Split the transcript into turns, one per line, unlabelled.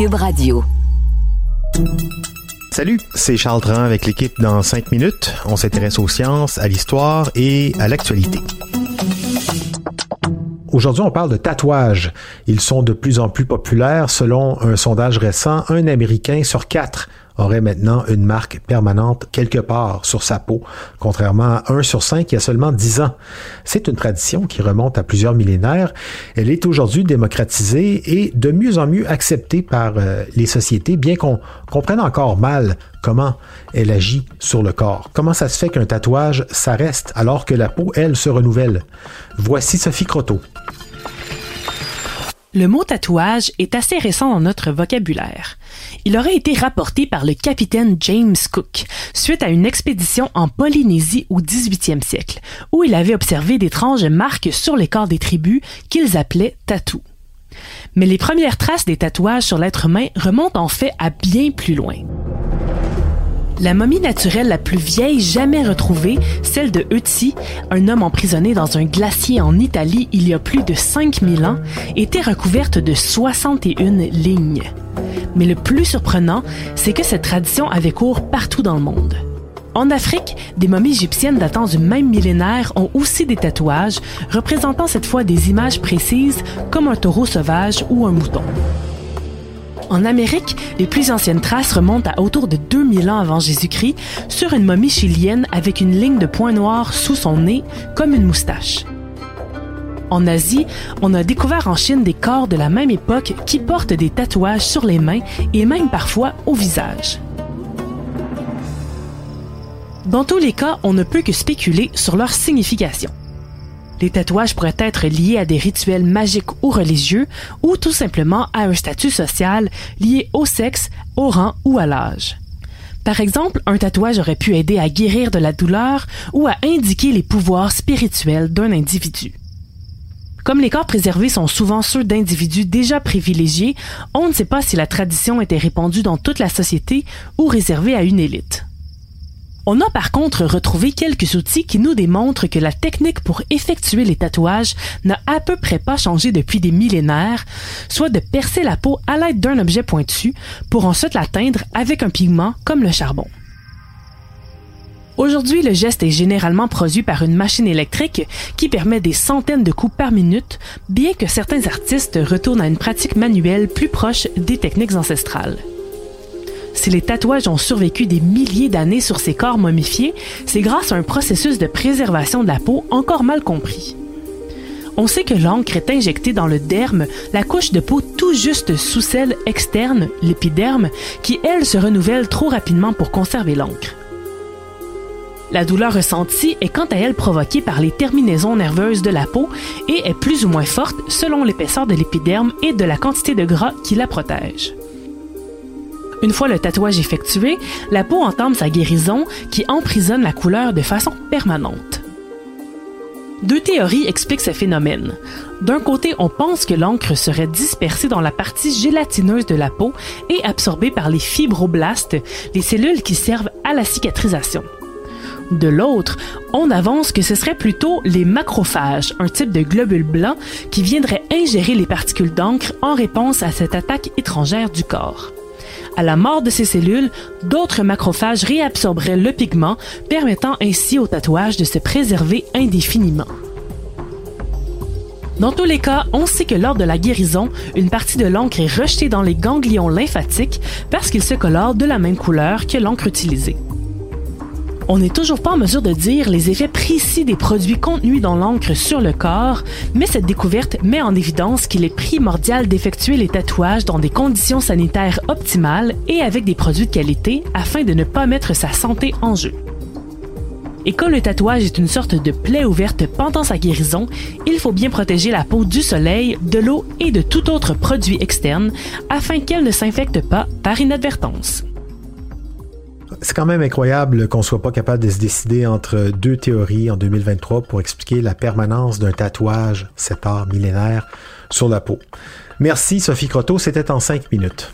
Cube Radio.
Salut, c'est Charles Dran avec l'équipe dans 5 minutes. On s'intéresse aux sciences, à l'histoire et à l'actualité. Aujourd'hui, on parle de tatouages. Ils sont de plus en plus populaires. Selon un sondage récent, un Américain sur quatre aurait maintenant une marque permanente quelque part sur sa peau, contrairement à 1 sur 5 il y a seulement 10 ans. C'est une tradition qui remonte à plusieurs millénaires. Elle est aujourd'hui démocratisée et de mieux en mieux acceptée par euh, les sociétés, bien qu'on comprenne encore mal comment elle agit sur le corps. Comment ça se fait qu'un tatouage, ça reste alors que la peau, elle, se renouvelle? Voici Sophie Croteau.
Le mot tatouage est assez récent dans notre vocabulaire. Il aurait été rapporté par le capitaine James Cook suite à une expédition en Polynésie au 18e siècle, où il avait observé d'étranges marques sur les corps des tribus qu'ils appelaient tatous. Mais les premières traces des tatouages sur l'être humain remontent en fait à bien plus loin. La momie naturelle la plus vieille jamais retrouvée, celle de Ötzi, un homme emprisonné dans un glacier en Italie il y a plus de 5000 ans, était recouverte de 61 lignes. Mais le plus surprenant, c'est que cette tradition avait cours partout dans le monde. En Afrique, des momies égyptiennes datant du même millénaire ont aussi des tatouages, représentant cette fois des images précises comme un taureau sauvage ou un mouton. En Amérique, les plus anciennes traces remontent à autour de 2000 ans avant Jésus-Christ sur une momie chilienne avec une ligne de points noirs sous son nez comme une moustache. En Asie, on a découvert en Chine des corps de la même époque qui portent des tatouages sur les mains et même parfois au visage. Dans tous les cas, on ne peut que spéculer sur leur signification. Les tatouages pourraient être liés à des rituels magiques ou religieux, ou tout simplement à un statut social lié au sexe, au rang ou à l'âge. Par exemple, un tatouage aurait pu aider à guérir de la douleur ou à indiquer les pouvoirs spirituels d'un individu. Comme les corps préservés sont souvent ceux d'individus déjà privilégiés, on ne sait pas si la tradition était répandue dans toute la société ou réservée à une élite. On a par contre retrouvé quelques outils qui nous démontrent que la technique pour effectuer les tatouages n'a à peu près pas changé depuis des millénaires, soit de percer la peau à l'aide d'un objet pointu pour ensuite l'atteindre avec un pigment comme le charbon. Aujourd'hui, le geste est généralement produit par une machine électrique qui permet des centaines de coups par minute, bien que certains artistes retournent à une pratique manuelle plus proche des techniques ancestrales. Si les tatouages ont survécu des milliers d'années sur ces corps momifiés, c'est grâce à un processus de préservation de la peau encore mal compris. On sait que l'encre est injectée dans le derme, la couche de peau tout juste sous celle externe, l'épiderme, qui elle se renouvelle trop rapidement pour conserver l'encre. La douleur ressentie est quant à elle provoquée par les terminaisons nerveuses de la peau et est plus ou moins forte selon l'épaisseur de l'épiderme et de la quantité de gras qui la protège. Une fois le tatouage effectué, la peau entame sa guérison qui emprisonne la couleur de façon permanente. Deux théories expliquent ce phénomène. D'un côté, on pense que l'encre serait dispersée dans la partie gélatineuse de la peau et absorbée par les fibroblastes, les cellules qui servent à la cicatrisation. De l'autre, on avance que ce serait plutôt les macrophages, un type de globule blanc qui viendrait ingérer les particules d'encre en réponse à cette attaque étrangère du corps. À la mort de ces cellules, d'autres macrophages réabsorberaient le pigment, permettant ainsi au tatouage de se préserver indéfiniment. Dans tous les cas, on sait que lors de la guérison, une partie de l'encre est rejetée dans les ganglions lymphatiques parce qu'ils se colorent de la même couleur que l'encre utilisée. On n'est toujours pas en mesure de dire les effets précis des produits contenus dans l'encre sur le corps, mais cette découverte met en évidence qu'il est primordial d'effectuer les tatouages dans des conditions sanitaires optimales et avec des produits de qualité afin de ne pas mettre sa santé en jeu. Et comme le tatouage est une sorte de plaie ouverte pendant sa guérison, il faut bien protéger la peau du soleil, de l'eau et de tout autre produit externe afin qu'elle ne s'infecte pas par inadvertance
c'est quand même incroyable qu'on soit pas capable de se décider entre deux théories en 2023 pour expliquer la permanence d'un tatouage, cet art millénaire, sur la peau. Merci Sophie Croteau, c'était en cinq minutes.